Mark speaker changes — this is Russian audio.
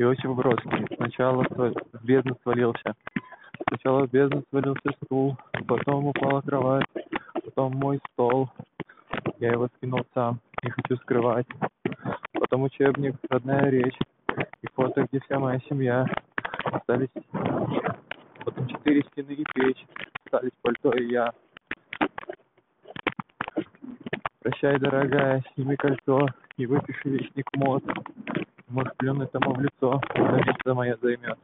Speaker 1: Иосиф Бродский. Сначала в бездну свалился. Сначала в бездну свалился стул, потом упала кровать, потом мой стол. Я его скинул сам, не хочу скрывать. Потом учебник, родная речь и фото, где вся моя семья. Остались потом четыре стены и печь, остались пальто и я. Прощай, дорогая, сними кольцо и выпиши вещник мод. Может, плюнуть тому в лицо, место мое займет.